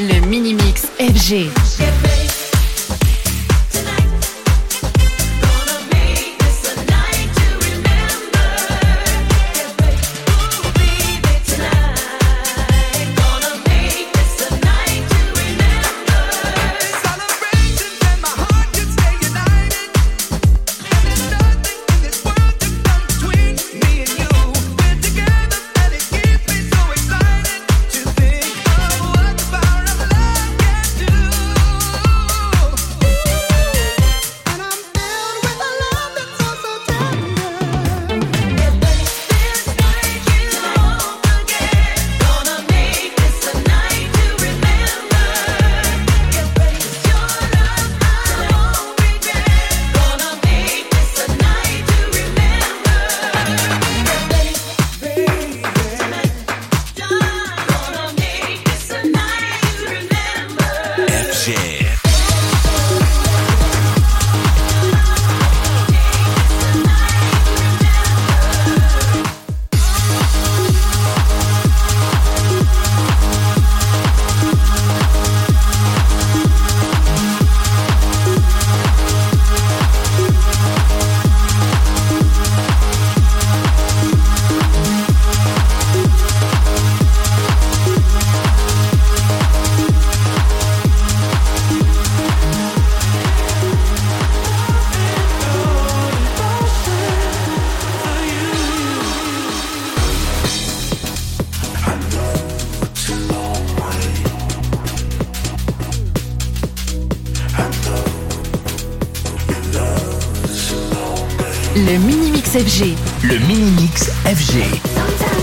Le mini-mix FG. Le mini-mix FG. Le mini-mix FG.